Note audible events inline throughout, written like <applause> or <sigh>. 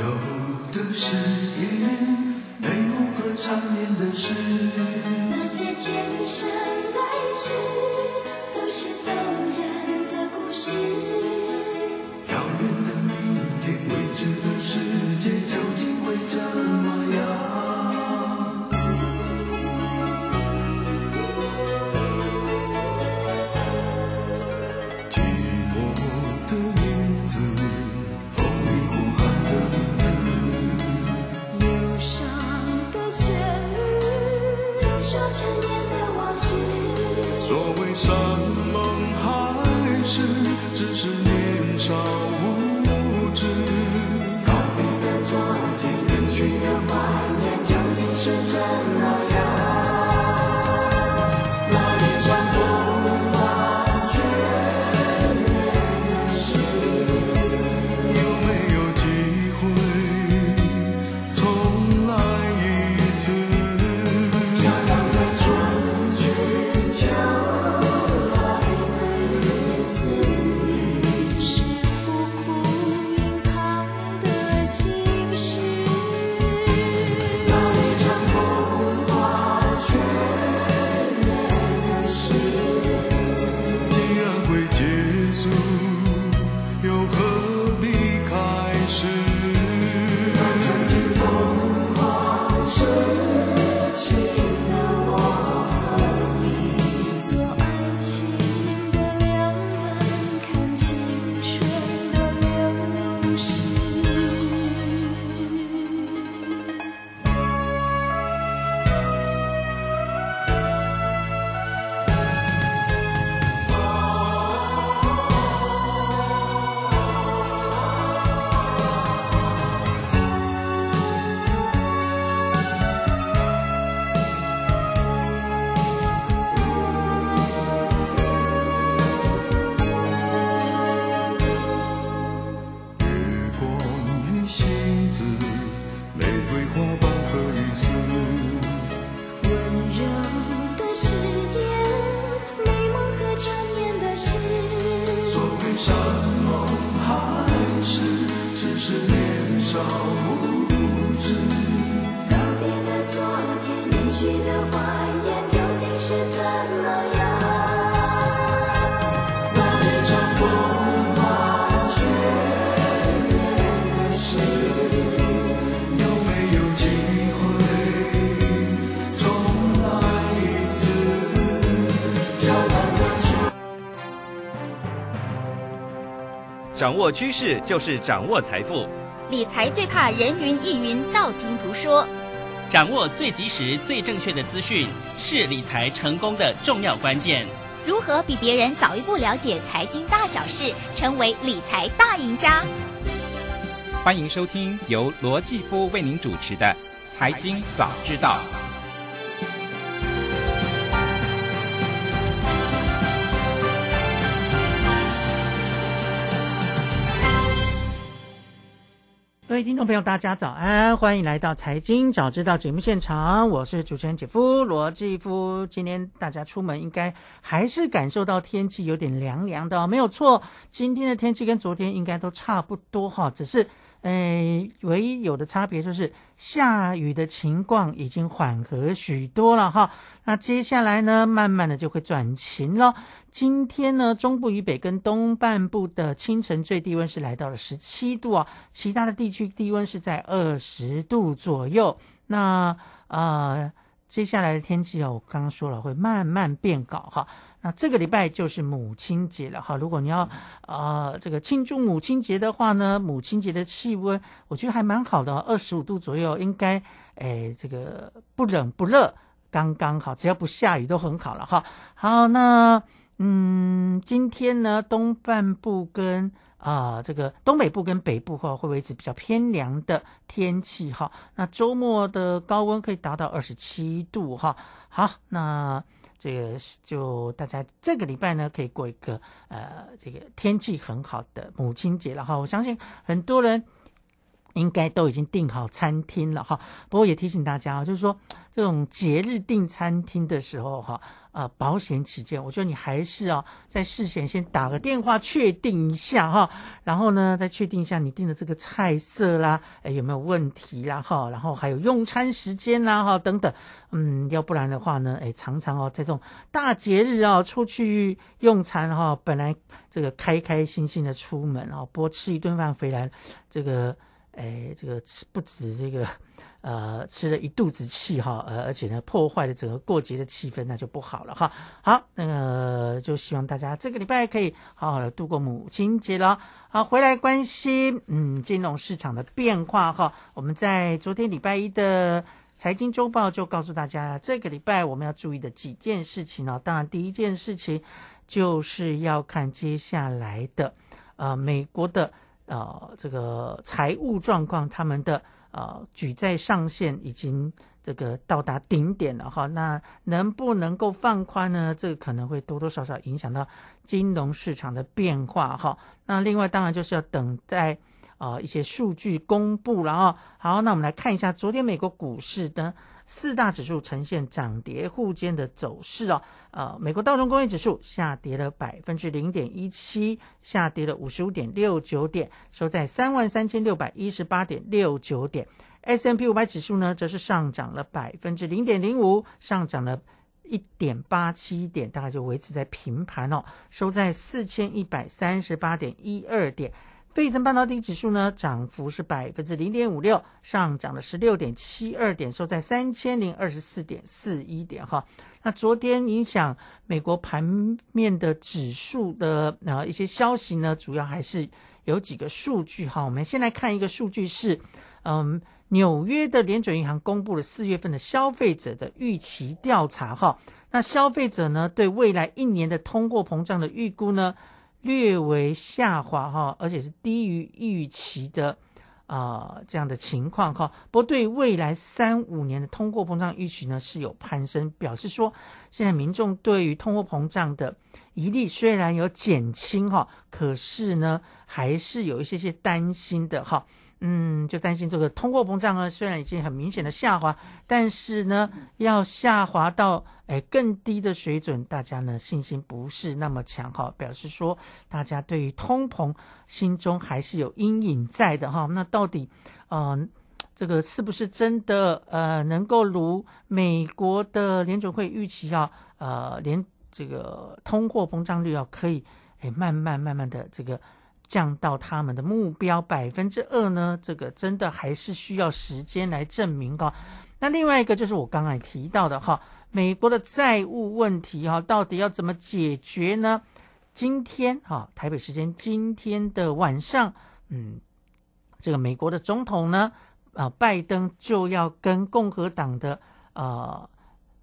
有的誓言，美梦和缠绵的事，那些前生来世都是。掌握趋势就是掌握财富，理财最怕人云亦云、道听途说。掌握最及时、最正确的资讯，是理财成功的重要关键。如何比别人早一步了解财经大小事，成为理财大赢家？欢迎收听由罗继夫为您主持的《财经早知道》。各位听众朋友，大家早安，欢迎来到《财经早知道》节目现场，我是主持人姐夫罗继夫。今天大家出门应该还是感受到天气有点凉凉的、哦，没有错。今天的天气跟昨天应该都差不多哈，只是呃，唯一有的差别就是下雨的情况已经缓和许多了哈。那接下来呢，慢慢的就会转晴了。今天呢，中部以北跟东半部的清晨最低温是来到了十七度啊，其他的地区低温是在二十度左右。那呃，接下来的天气哦，我刚刚说了会慢慢变高哈。那这个礼拜就是母亲节了哈，如果你要呃这个庆祝母亲节的话呢，母亲节的气温我觉得还蛮好的、二十五度左右，应该诶这个不冷不热，刚刚好，只要不下雨都很好了哈。好，那。嗯，今天呢，东半部跟啊、这个东北部跟北部哈，会维持比较偏凉的天气哈。那周末的高温可以达到二十七度哈。好，那这个就大家这个礼拜呢，可以过一个呃这个天气很好的母亲节了哈。我相信很多人。应该都已经订好餐厅了哈，不过也提醒大家啊，就是说这种节日订餐厅的时候哈，呃，保险起见，我觉得你还是啊，在事前先打个电话确定一下哈，然后呢，再确定一下你订的这个菜色啦，哎有没有问题啦哈，然后还有用餐时间啦哈等等，嗯，要不然的话呢，哎，常常哦在这种大节日啊出去用餐哈，本来这个开开心心的出门啊，不过吃一顿饭回来这个。哎，这个不止这个，呃，吃了一肚子气哈，呃，而且呢，破坏了整个过节的气氛，那就不好了哈。好，那个就希望大家这个礼拜可以好好的度过母亲节了。好，回来关心嗯金融市场的变化哈。我们在昨天礼拜一的财经周报就告诉大家，这个礼拜我们要注意的几件事情哦。当然，第一件事情就是要看接下来的呃美国的呃这个财务状况，他们的呃举债上限已经这个到达顶点了哈。那能不能够放宽呢？这个可能会多多少少影响到金融市场的变化哈。那另外当然就是要等待。啊，一些数据公布了啊。好，那我们来看一下昨天美国股市的四大指数呈现涨跌互见的走势哦。呃，美国道琼工业指数下跌了百分之零点一七，下跌了五十五点六九点，收在三万三千六百一十八点六九点。S M P 五百指数呢，则是上涨了百分之零点零五，上涨了一点八七点，大概就维持在平盘哦，收在四千一百三十八点一二点。费城半导体指数呢，涨幅是百分之零点五六，上涨了十六点七二点，收在三千零二十四点四一点哈。那昨天影响美国盘面的指数的啊一些消息呢，主要还是有几个数据哈。我们先来看一个数据是，嗯，纽约的联准银行公布了四月份的消费者的预期调查哈。那消费者呢，对未来一年的通货膨胀的预估呢？略微下滑哈，而且是低于预期的啊这样的情况哈。不过对未来三五年的通货膨胀预期呢是有攀升，表示说现在民众对于通货膨胀的疑虑虽然有减轻哈，可是呢还是有一些些担心的哈。嗯，就担心这个通货膨胀呢，虽然已经很明显的下滑，但是呢，要下滑到哎更低的水准，大家呢信心不是那么强哈，表示说大家对于通膨心中还是有阴影在的哈。那到底嗯，这个是不是真的呃能够如美国的联准会预期啊？呃，连这个通货膨胀率啊可以哎慢慢慢慢的这个。降到他们的目标百分之二呢？这个真的还是需要时间来证明哈。那另外一个就是我刚才提到的哈，美国的债务问题哈，到底要怎么解决呢？今天哈，台北时间今天的晚上，嗯，这个美国的总统呢，啊，拜登就要跟共和党的呃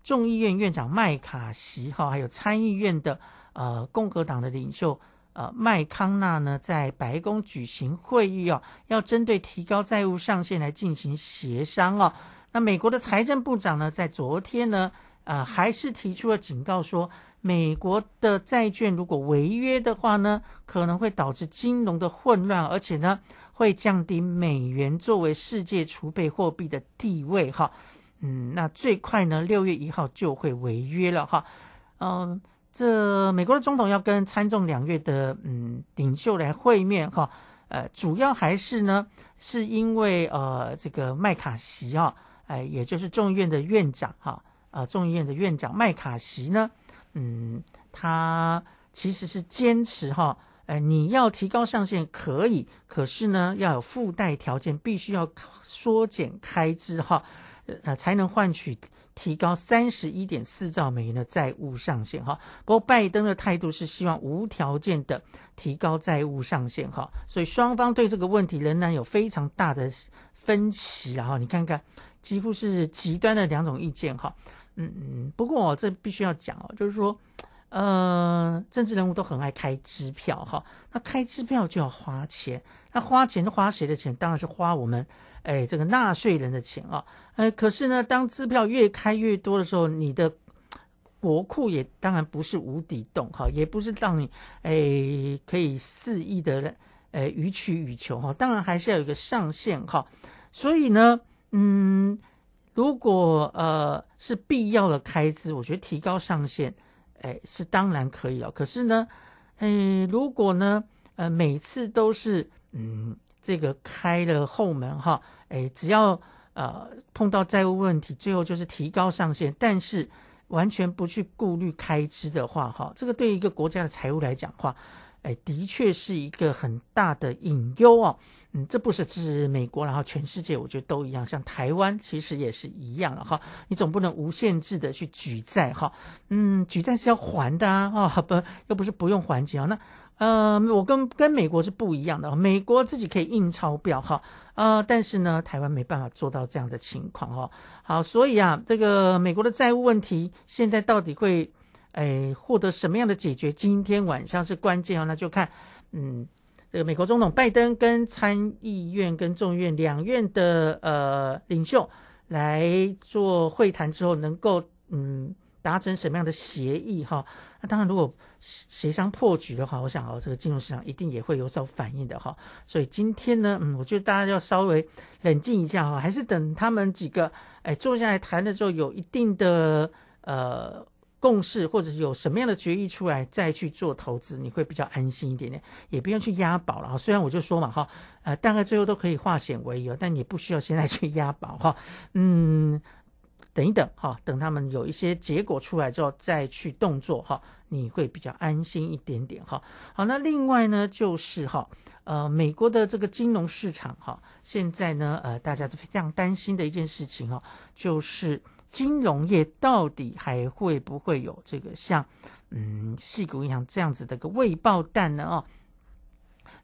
众议院院长麦卡锡哈，还有参议院的呃共和党的领袖。呃，麦康纳呢在白宫举行会议哦，要针对提高债务上限来进行协商哦。那美国的财政部长呢，在昨天呢，呃，还是提出了警告说，美国的债券如果违约的话呢，可能会导致金融的混乱，而且呢，会降低美元作为世界储备货币的地位哈。嗯，那最快呢，六月一号就会违约了哈。嗯。这美国的总统要跟参众两院的嗯领袖来会面哈，呃，主要还是呢，是因为呃这个麦卡锡啊，哎，也就是众议院的院长哈，啊众议院的院长麦卡锡呢，嗯，他其实是坚持哈，哎，你要提高上限可以，可是呢要有附带条件，必须要缩减开支哈，呃，才能换取。提高三十一点四兆美元的债务上限哈，不过拜登的态度是希望无条件的提高债务上限哈，所以双方对这个问题仍然有非常大的分歧然后你看看，几乎是极端的两种意见哈，嗯嗯，不过这必须要讲哦，就是说，呃，政治人物都很爱开支票哈，那开支票就要花钱，那花钱花谁的钱？当然是花我们。哎，这个纳税人的钱啊，呃，可是呢，当支票越开越多的时候，你的国库也当然不是无底洞哈，也不是让你哎可以肆意的哎予取予求哈，当然还是要有一个上限哈。所以呢，嗯，如果呃是必要的开支，我觉得提高上限，哎，是当然可以了。可是呢，哎，如果呢，呃，每次都是嗯。这个开了后门哈，哎，只要呃碰到债务问题，最后就是提高上限，但是完全不去顾虑开支的话哈，这个对一个国家的财务来讲话，哎，的确是一个很大的隐忧哦。嗯，这不是指美国，然后全世界我觉得都一样，像台湾其实也是一样了哈。你总不能无限制的去举债哈，嗯，举债是要还的啊，哈不又不是不用还钱啊那。呃，我跟跟美国是不一样的，美国自己可以印钞票哈，呃，但是呢，台湾没办法做到这样的情况哈。好，所以啊，这个美国的债务问题现在到底会哎获得什么样的解决？今天晚上是关键哦，那就看嗯。这个美国总统拜登跟参议院跟众议院两院的呃领袖来做会谈之后，能够嗯达成什么样的协议哈？那当然，如果协商破局的话，我想哦，这个金融市场一定也会有所反应的哈。所以今天呢，嗯，我觉得大家要稍微冷静一下哈，还是等他们几个哎坐下来谈的时候，有一定的呃。共识或者是有什么样的决议出来，再去做投资，你会比较安心一点点，也不用去押宝了哈。虽然我就说嘛哈，呃，大概最后都可以化险为夷，但你不需要现在去押宝哈。嗯，等一等哈，等他们有一些结果出来之后再去动作哈，你会比较安心一点点哈。好，那另外呢就是哈，呃，美国的这个金融市场哈，现在呢呃大家都非常担心的一件事情哈，就是。金融业到底还会不会有这个像嗯细股银行这样子的个未爆弹呢？哦，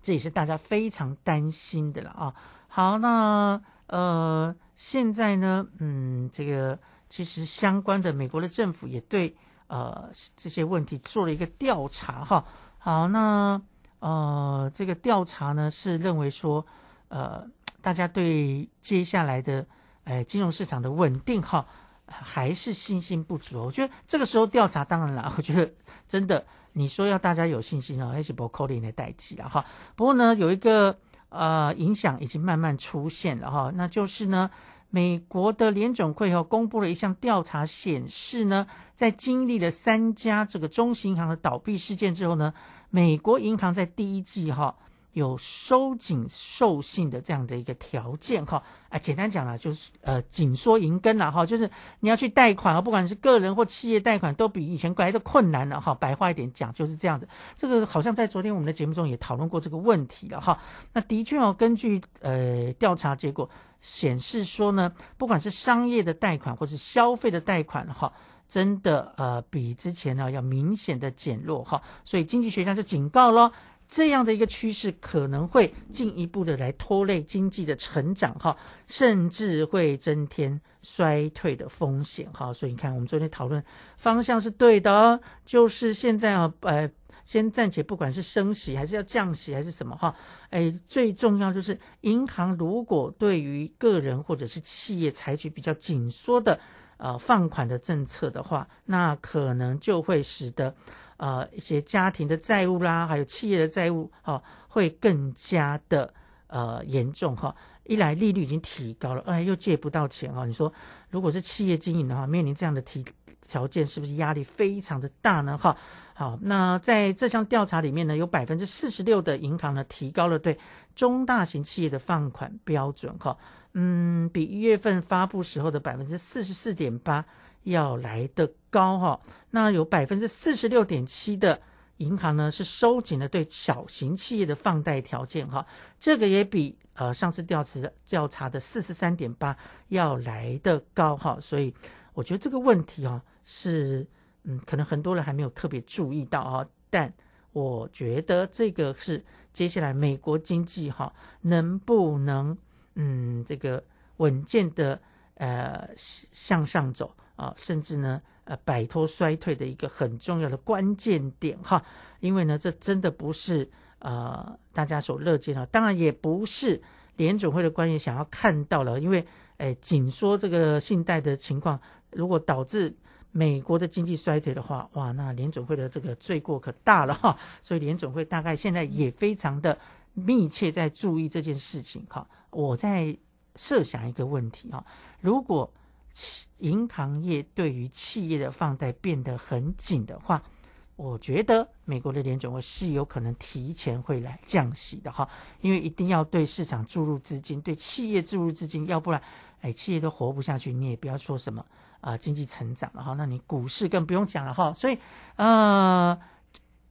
这也是大家非常担心的了啊。好，那呃现在呢，嗯，这个其实相关的美国的政府也对呃这些问题做了一个调查哈。好，那呃这个调查呢是认为说呃大家对接下来的哎金融市场的稳定哈。还是信心不足，我觉得这个时候调查，当然了，我觉得真的，你说要大家有信心哦，还是不扣零的代际了哈。不过呢，有一个呃影响已经慢慢出现了哈，那就是呢，美国的联总会哦公布了一项调查，显示呢，在经历了三家这个中型银行的倒闭事件之后呢，美国银行在第一季哈。有收紧授信的这样的一个条件哈，啊，简单讲了就是呃紧缩银根了哈，就是你要去贷款啊，不管是个人或企业贷款，都比以前来的困难了哈。白话一点讲就是这样子，这个好像在昨天我们的节目中也讨论过这个问题了哈。那的确哦，根据呃调查结果显示说呢，不管是商业的贷款或是消费的贷款哈，真的呃比之前呢要明显的减弱哈，所以经济学家就警告喽。这样的一个趋势可能会进一步的来拖累经济的成长，哈，甚至会增添衰退的风险，哈。所以你看，我们昨天讨论方向是对的，就是现在啊，呃，先暂且不管是升息还是要降息还是什么，哈，哎，最重要就是银行如果对于个人或者是企业采取比较紧缩的呃放款的政策的话，那可能就会使得。呃，一些家庭的债务啦，还有企业的债务，哈，会更加的呃严重哈。一来利率已经提高了，哎，又借不到钱哈。你说，如果是企业经营的话，面临这样的提条件，是不是压力非常的大呢？哈，好，那在这项调查里面呢，有百分之四十六的银行呢提高了对中大型企业的放款标准，哈，嗯，比一月份发布时候的百分之四十四点八。要来的高哈，那有百分之四十六点七的银行呢是收紧了对小型企业的放贷条件哈，这个也比呃上次调查调查的四十三点八要来的高哈，所以我觉得这个问题哦是嗯可能很多人还没有特别注意到啊，但我觉得这个是接下来美国经济哈能不能嗯这个稳健的呃向上走。啊，甚至呢，呃，摆脱衰退的一个很重要的关键点哈，因为呢，这真的不是呃大家所乐见的，当然也不是联总会的官员想要看到了，因为哎，紧缩这个信贷的情况，如果导致美国的经济衰退的话，哇，那联总会的这个罪过可大了哈，所以联总会大概现在也非常的密切在注意这件事情哈。我在设想一个问题哈，如果银行业对于企业的放贷变得很紧的话，我觉得美国的联总会是有可能提前会来降息的哈，因为一定要对市场注入资金，对企业注入资金，要不然，哎，企业都活不下去，你也不要说什么啊经济成长了哈，那你股市更不用讲了哈，所以呃，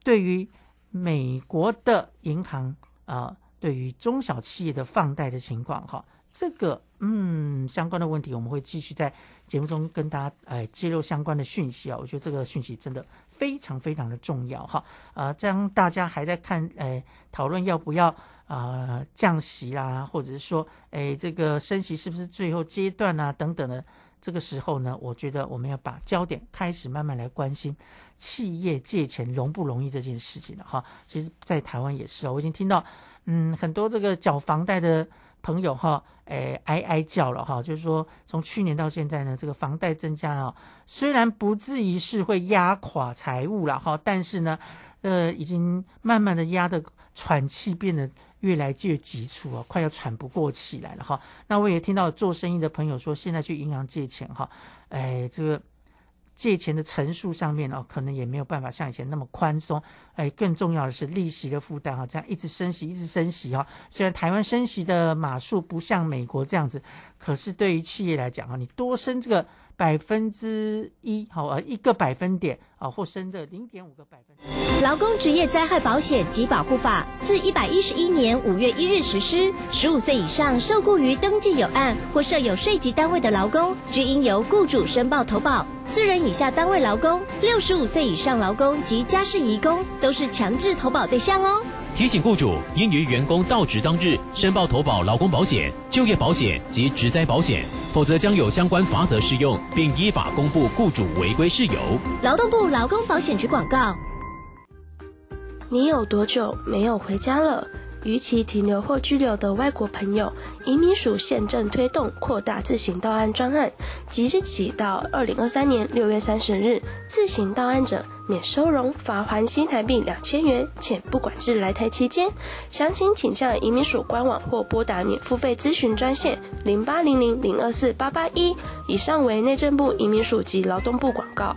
对于美国的银行啊，对于中小企业的放贷的情况哈。这个嗯相关的问题，我们会继续在节目中跟大家哎揭露相关的讯息啊。我觉得这个讯息真的非常非常的重要哈。啊，这样大家还在看哎讨论要不要啊降息啦，或者是说哎这个升息是不是最后阶段啊等等的这个时候呢，我觉得我们要把焦点开始慢慢来关心企业借钱容不容易这件事情了哈。其实，在台湾也是哦，我已经听到嗯很多这个缴房贷的朋友哈，诶哀哀叫了哈，就是说从去年到现在呢，这个房贷增加啊，虽然不至于是会压垮财务了哈，但是呢，呃，已经慢慢的压的喘气变得越来越急促啊，快要喘不过气来了哈。那我也听到做生意的朋友说，现在去银行借钱哈，哎，这个借钱的层数上面哦，可能也没有办法像以前那么宽松。哎，更重要的是利息的负担哈，这样一直升息，一直升息哈。虽然台湾升息的码数不像美国这样子，可是对于企业来讲啊，你多升这个百分之一，好呃一个百分点啊，或升的零点五个百分点。劳工职业灾害保险及保护法自一百一十一年五月一日实施，十五岁以上受雇于登记有案或设有税籍单位的劳工，均应由雇主申报投保。四人以下单位劳工、六十五岁以上劳工及家事移工都是强制投保对象哦。提醒雇主应于员工到职当日申报投保劳工保险、就业保险及职灾保险，否则将有相关罚则适用，并依法公布雇主违规事由。劳动部劳工保险局广告。你有多久没有回家了？逾期停留或居留的外国朋友，移民署现正推动扩大自行到案专案，即日起到二零二三年六月三十日，自行到案者免收容、罚还新台币两千元，且不管制来台期间。详情请向移民署官网或拨打免付费咨询专线零八零零零二四八八一。以上为内政部移民署及劳动部广告。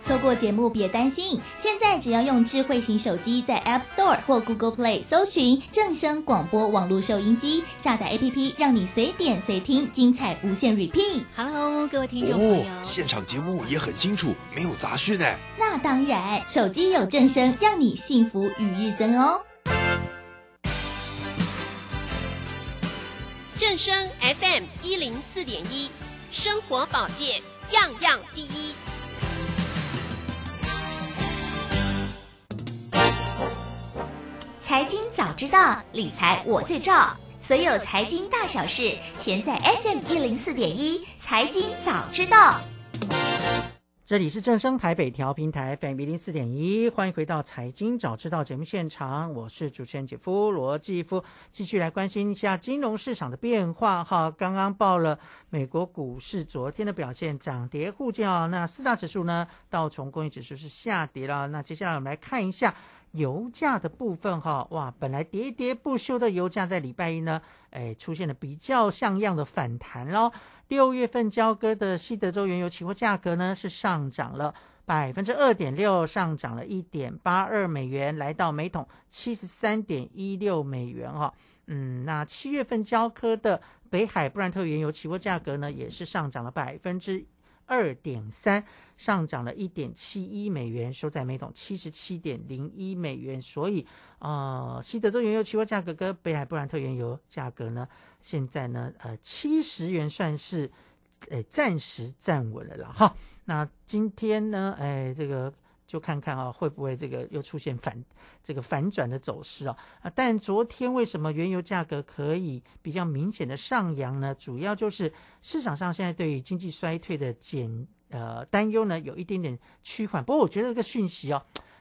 错过节目别担心，现在只要用智慧型手机在 App Store 或 Google Play 搜寻正声广播网络收音机，下载 APP，让你随点随听，精彩无限 repeat。Hello，各位听众朋友，哦，现场节目也很清楚，没有杂讯呢。那当然，手机有正声，让你幸福与日增哦。正声 FM 一零四点一，生活保健样样第一。财经早知道，理财我最照。所有财经大小事，全在 FM 一零四点一。财经早知道，这里是正声台北调频台 FM 一零四点一，欢迎回到财经早知道节目现场，我是主持人姐夫罗继夫，继续来关心一下金融市场的变化哈。刚刚报了美国股市昨天的表现，涨跌互见啊。那四大指数呢，道琼工业指数是下跌了。那接下来我们来看一下。油价的部分哈，哇，本来喋喋不休的油价在礼拜一呢，哎，出现了比较像样的反弹喽。六月份交割的西德州原油期货价格呢是上涨了百分之二点六，上涨了一点八二美元，来到每桶七十三点一六美元哈。嗯，那七月份交割的北海布兰特原油期货价格呢，也是上涨了百分之二点三。上涨了一点七一美元，收在每桶七十七点零一美元。所以，呃，西德州原油期货价格跟北海布兰特原油价格呢，现在呢，呃，七十元算是，呃，暂时站稳了了哈。那今天呢，哎，这个就看看啊，会不会这个又出现反这个反转的走势啊？啊，但昨天为什么原油价格可以比较明显的上扬呢？主要就是市场上现在对于经济衰退的减。呃，担忧呢有一点点趋缓，不过我觉得这个讯息哦，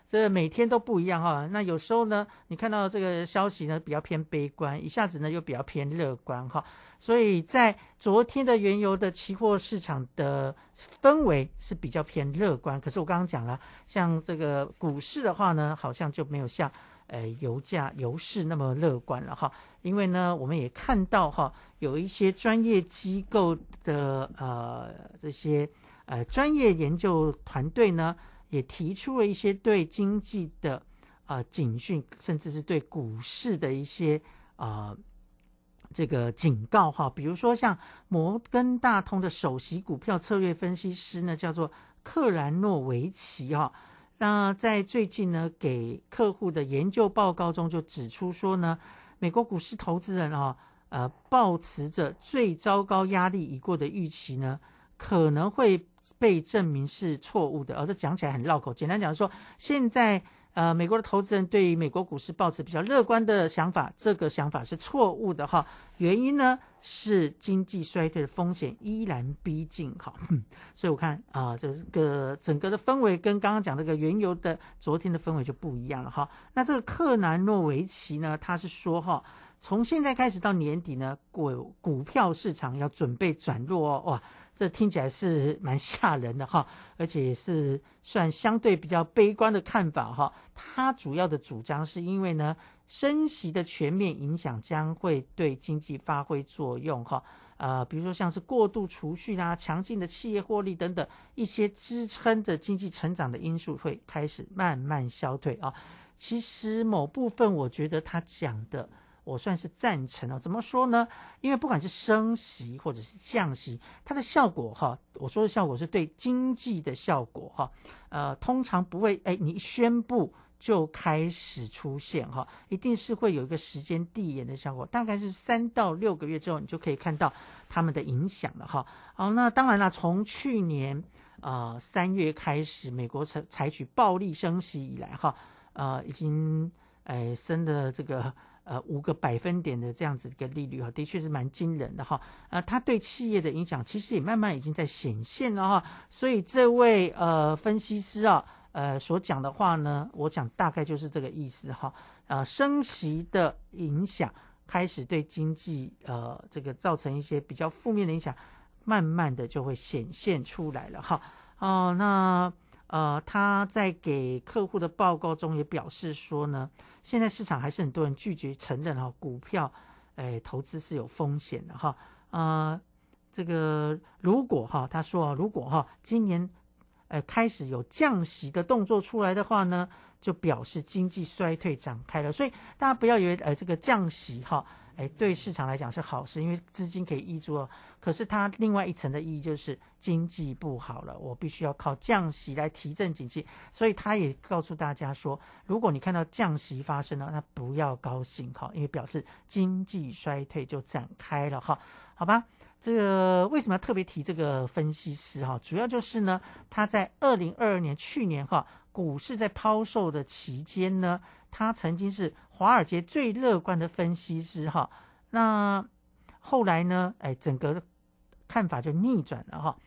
这每天都不一样哈。那有时候呢，你看到这个消息呢比较偏悲观，一下子呢又比较偏乐观哈。所以在昨天的原油的期货市场的氛围是比较偏乐观，可是我刚刚讲了，像这个股市的话呢，好像就没有像呃油价油市那么乐观了哈。因为呢，我们也看到哈，有一些专业机构的呃这些呃专业研究团队呢。也提出了一些对经济的啊警讯，甚至是对股市的一些啊这个警告哈。比如说像摩根大通的首席股票策略分析师呢，叫做克兰诺维奇哈。那在最近呢，给客户的研究报告中就指出说呢，美国股市投资人啊，呃，抱持着最糟糕压力已过的预期呢，可能会。被证明是错误的，而这讲起来很绕口。简单讲说，现在呃，美国的投资人对于美国股市抱持比较乐观的想法，这个想法是错误的哈。原因呢是经济衰退的风险依然逼近哈。所以我看啊，这个整个的氛围跟刚刚讲这个原油的昨天的氛围就不一样了哈。那这个克南诺维奇呢，他是说哈，从现在开始到年底呢，股股票市场要准备转弱哦，哇。这听起来是蛮吓人的哈，而且是算相对比较悲观的看法哈。他主要的主张是因为呢，升息的全面影响将会对经济发挥作用哈。呃，比如说像是过度储蓄啦、强劲的企业获利等等一些支撑着经济成长的因素会开始慢慢消退啊。其实某部分我觉得他讲的。我算是赞成哦，怎么说呢？因为不管是升息或者是降息，它的效果哈，我说的效果是对经济的效果哈，呃，通常不会哎，你宣布就开始出现哈，一定是会有一个时间递延的效果，大概是三到六个月之后，你就可以看到他们的影响了哈。好，那当然了，从去年呃三月开始，美国采采取暴力升息以来哈，呃，已经哎升的这个。呃，五个百分点的这样子一个利率哈，的确是蛮惊人的哈。呃，它对企业的影响其实也慢慢已经在显现了哈。所以这位呃分析师啊，呃所讲的话呢，我讲大概就是这个意思哈。呃，升息的影响开始对经济呃这个造成一些比较负面的影响，慢慢的就会显现出来了哈。哦，那。呃，他在给客户的报告中也表示说呢，现在市场还是很多人拒绝承认哈，股票，哎，投资是有风险的哈。呃，这个如果哈，他说如果哈，今年，呃，开始有降息的动作出来的话呢，就表示经济衰退展开了。所以大家不要以为，呃，这个降息哈。哎，对市场来讲是好事，因为资金可以溢出。可是它另外一层的意义就是经济不好了，我必须要靠降息来提振经济。所以他也告诉大家说，如果你看到降息发生了，那不要高兴哈，因为表示经济衰退就展开了哈。好吧，这个为什么要特别提这个分析师哈？主要就是呢，他在二零二二年去年哈，股市在抛售的期间呢。他曾经是华尔街最乐观的分析师哈，那后来呢？哎，整个看法就逆转了哈。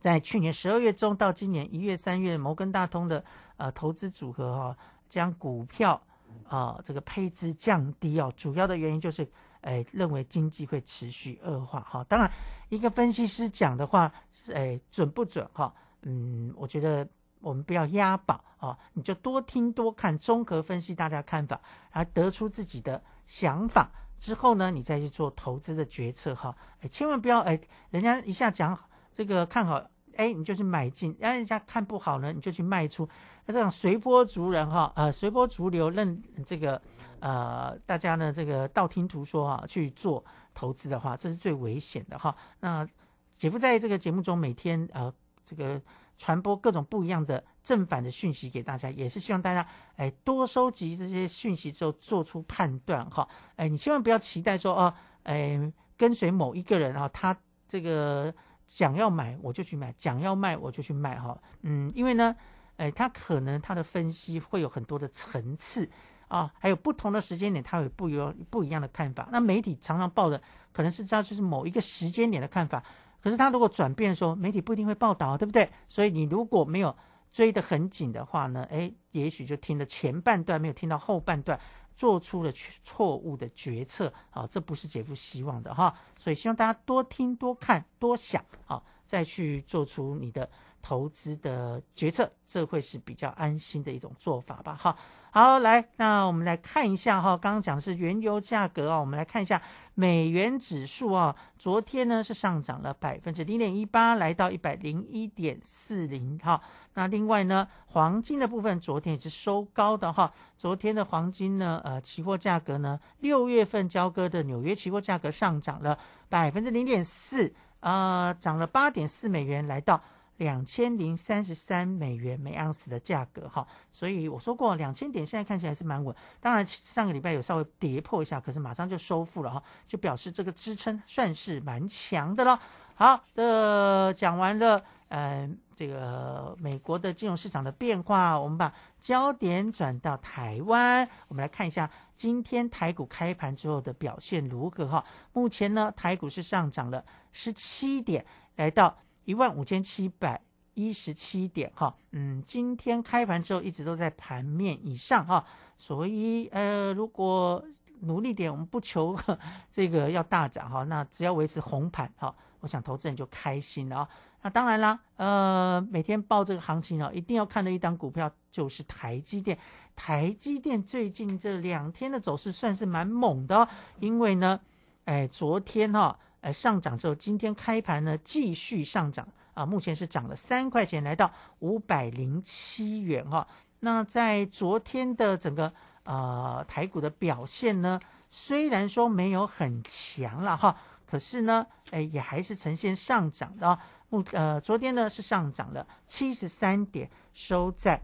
在去年十二月中到今年一月、三月，摩根大通的呃投资组合哈，将股票啊这个配置降低哦，主要的原因就是哎认为经济会持续恶化哈。当然，一个分析师讲的话哎准不准哈？嗯，我觉得。我们不要押宝啊，你就多听多看，综合分析大家看法，而得出自己的想法之后呢，你再去做投资的决策哈。哎，千万不要哎，人家一下讲这个看好，哎，你就去买进；，然后人家看不好呢，你就去卖出。那这样随波逐人哈，呃，随波逐流，任这个呃大家呢这个道听途说哈去做投资的话，这是最危险的哈。那姐夫在这个节目中每天呃这个。传播各种不一样的正反的讯息给大家，也是希望大家哎多收集这些讯息之后做出判断哈。哎，你千万不要期待说哦，哎跟随某一个人啊，他这个想要买我就去买，想要卖我就去卖哈。嗯，因为呢，哎他可能他的分析会有很多的层次啊，还有不同的时间点，他有不有不一样的看法。那媒体常常报的可能是知道就是某一个时间点的看法。可是他如果转变说，媒体不一定会报道，对不对？所以你如果没有追得很紧的话呢，哎，也许就听了前半段，没有听到后半段，做出了错误的决策啊，这不是姐夫希望的哈。所以希望大家多听、多看、多想啊，再去做出你的投资的决策，这会是比较安心的一种做法吧哈。好，来，那我们来看一下哈，刚刚讲的是原油价格啊，我们来看一下美元指数啊，昨天呢是上涨了百分之零点一八，来到一百零一点四零哈。那另外呢，黄金的部分昨天也是收高的哈，昨天的黄金呢，呃，期货价格呢，六月份交割的纽约期货价格上涨了百分之零点四，呃，涨了八点四美元，来到。两千零三十三美元每盎司的价格哈，所以我说过两千点现在看起来是蛮稳，当然上个礼拜有稍微跌破一下，可是马上就收复了哈，就表示这个支撑算是蛮强的了。好的，讲完了，嗯，这个美国的金融市场的变化，我们把焦点转到台湾，我们来看一下今天台股开盘之后的表现如何哈。目前呢，台股是上涨了十七点，来到。一万五千七百一十七点哈，嗯，今天开盘之后一直都在盘面以上哈，所以呃，如果努力点，我们不求 <laughs> 这个要大涨哈，那只要维持红盘哈，我想投资人就开心了啊。那当然啦，呃，每天报这个行情啊，一定要看的一档股票就是台积电。台积电最近这两天的走势算是蛮猛的，因为呢，哎，昨天哈。呃，上涨之后，今天开盘呢继续上涨啊，目前是涨了三块钱，来到五百零七元哈。那在昨天的整个呃台股的表现呢，虽然说没有很强了哈，可是呢，哎也还是呈现上涨的。目呃昨天呢是上涨了七十三点，收在。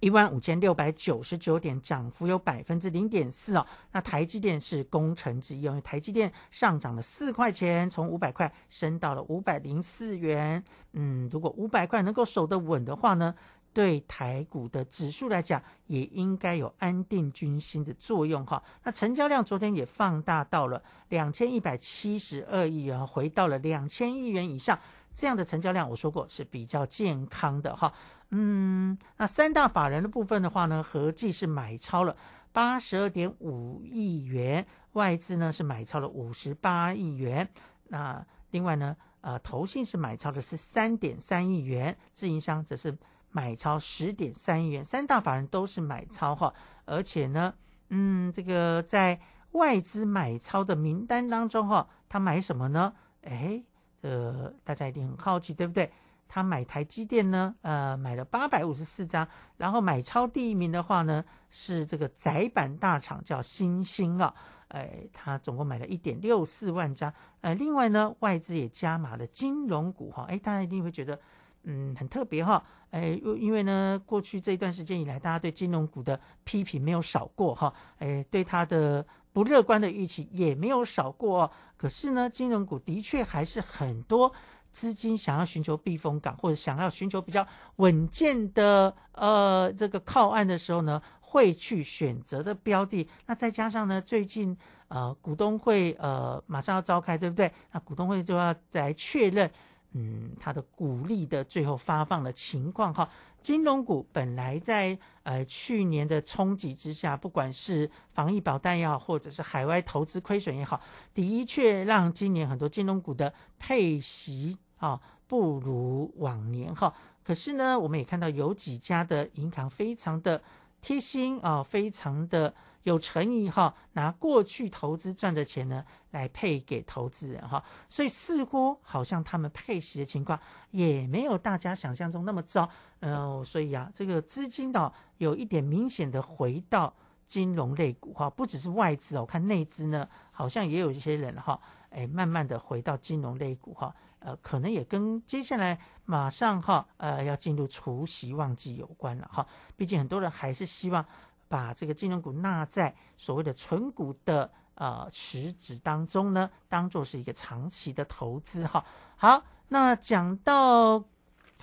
一万五千六百九十九点，涨幅有百分之零点四哦。那台积电是功臣之一，因为台积电上涨了四块钱，从五百块升到了五百零四元。嗯，如果五百块能够守得稳的话呢，对台股的指数来讲，也应该有安定军心的作用哈。那成交量昨天也放大到了两千一百七十二亿元，回到了两千亿元以上。这样的成交量，我说过是比较健康的哈。嗯，那三大法人的部分的话呢，合计是买超了八十二点五亿元，外资呢是买超了五十八亿元。那另外呢，呃，投信是买超的是三点三亿元，自营商则是买超十点三亿元。三大法人都是买超哈，而且呢，嗯，这个在外资买超的名单当中哈，他买什么呢？哎，这大家一定很好奇，对不对？他买台积电呢，呃，买了八百五十四张，然后买超第一名的话呢，是这个窄板大厂叫新星啊，哎，他总共买了一点六四万张，呃，另外呢，外资也加码了金融股哈，哎，大家一定会觉得，嗯，很特别哈，哎，因因为呢，过去这一段时间以来，大家对金融股的批评没有少过哈，哎，对它的不乐观的预期也没有少过，可是呢，金融股的确还是很多。资金想要寻求避风港，或者想要寻求比较稳健的呃这个靠岸的时候呢，会去选择的标的。那再加上呢，最近呃股东会呃马上要召开，对不对？那股东会就要来确认，嗯，它的股利的最后发放的情况哈。金融股本来在呃去年的冲击之下，不管是防疫保单也好，或者是海外投资亏损也好，的确让今年很多金融股的配息啊不如往年哈。可是呢，我们也看到有几家的银行非常的贴心啊，非常的。有诚意哈，拿过去投资赚的钱呢来配给投资人哈，所以似乎好像他们配息的情况也没有大家想象中那么糟，呃，所以啊，这个资金呢有一点明显的回到金融类股哈，不只是外资哦，看内资呢好像也有一些人哈，哎，慢慢的回到金融类股哈，呃，可能也跟接下来马上哈，呃，要进入除夕旺季有关了哈，毕竟很多人还是希望。把这个金融股纳在所谓的纯股的呃池子当中呢，当做是一个长期的投资哈。好，那讲到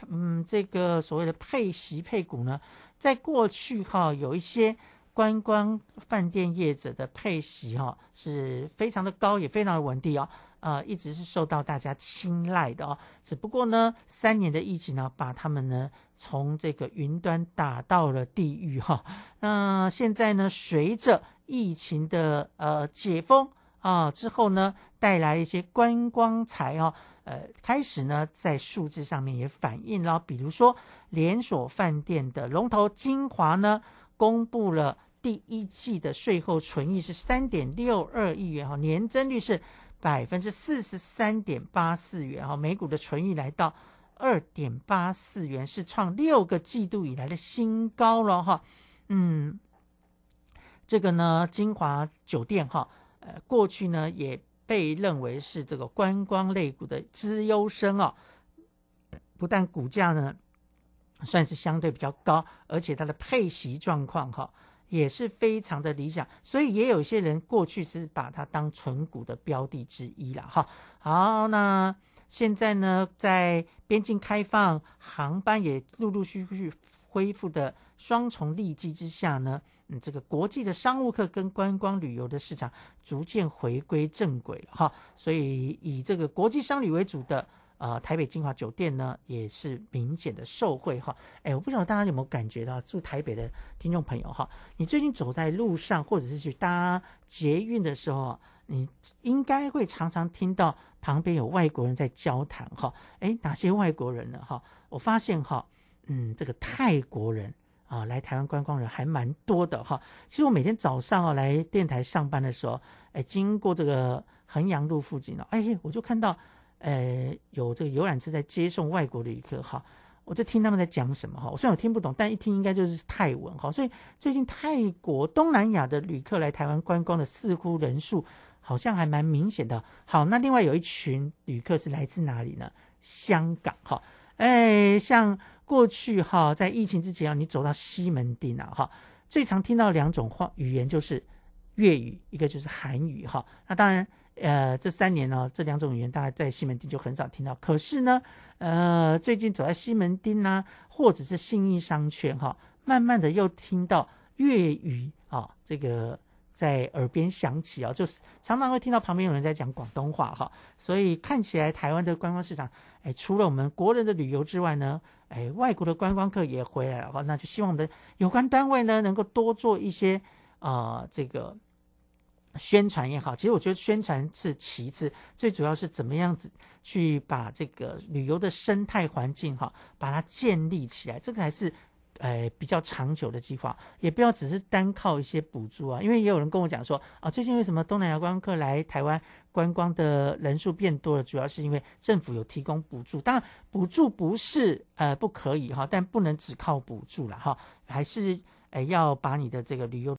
嗯这个所谓的配息配股呢，在过去哈有一些观光饭店业者的配息哈是非常的高，也非常的稳定哦。呃，一直是受到大家青睐的哦。只不过呢，三年的疫情呢，把他们呢从这个云端打到了地狱哈。那现在呢，随着疫情的呃解封啊之后呢，带来一些观光财哦，呃，开始呢在数字上面也反映了，比如说连锁饭店的龙头金华呢，公布了第一季的税后存益是三点六二亿元哈，年增率是。百分之四十三点八四元哈，每股的纯益来到二点八四元，是创六个季度以来的新高了哈。嗯，这个呢，金华酒店哈，呃，过去呢也被认为是这个观光类股的资优生哦，不但股价呢算是相对比较高，而且它的配息状况哈。也是非常的理想，所以也有些人过去是把它当存股的标的之一了哈。好，那现在呢，在边境开放、航班也陆陆续续恢复的双重利基之下呢，嗯，这个国际的商务客跟观光旅游的市场逐渐回归正轨了哈。所以以这个国际商旅为主的。呃，台北金华酒店呢，也是明显的受惠哈。哎，我不知道大家有没有感觉到，住台北的听众朋友哈，你最近走在路上，或者是去搭捷运的时候，你应该会常常听到旁边有外国人在交谈哈。哎，哪些外国人呢？哈，我发现哈，嗯，这个泰国人啊，来台湾观光人还蛮多的哈。其实我每天早上啊来电台上班的时候，哎，经过这个衡阳路附近呢，哎，我就看到。呃，有这个游览车在接送外国旅客哈，我就听他们在讲什么哈。我虽然我听不懂，但一听应该就是泰文哈。所以最近泰国、东南亚的旅客来台湾观光的似乎人数好像还蛮明显的。好，那另外有一群旅客是来自哪里呢？香港哈。哎，像过去哈，在疫情之前啊，你走到西门町啊哈，最常听到两种话语言就是粤语，一个就是韩语哈。那当然。呃，这三年呢，这两种语言大家在西门町就很少听到。可是呢，呃，最近走在西门町呐，或者是信义商圈哈，慢慢的又听到粤语啊，这个在耳边响起啊，就是常常会听到旁边有人在讲广东话哈。所以看起来台湾的观光市场，哎，除了我们国人的旅游之外呢，哎，外国的观光客也回来了哈。那就希望我们的有关单位呢，能够多做一些啊，这个。宣传也好，其实我觉得宣传是其次，最主要是怎么样子去把这个旅游的生态环境哈，把它建立起来，这个还是呃比较长久的计划，也不要只是单靠一些补助啊。因为也有人跟我讲说啊，最近为什么东南亚观光客来台湾观光的人数变多了，主要是因为政府有提供补助。当然，补助不是呃不可以哈，但不能只靠补助了哈，还是呃要把你的这个旅游。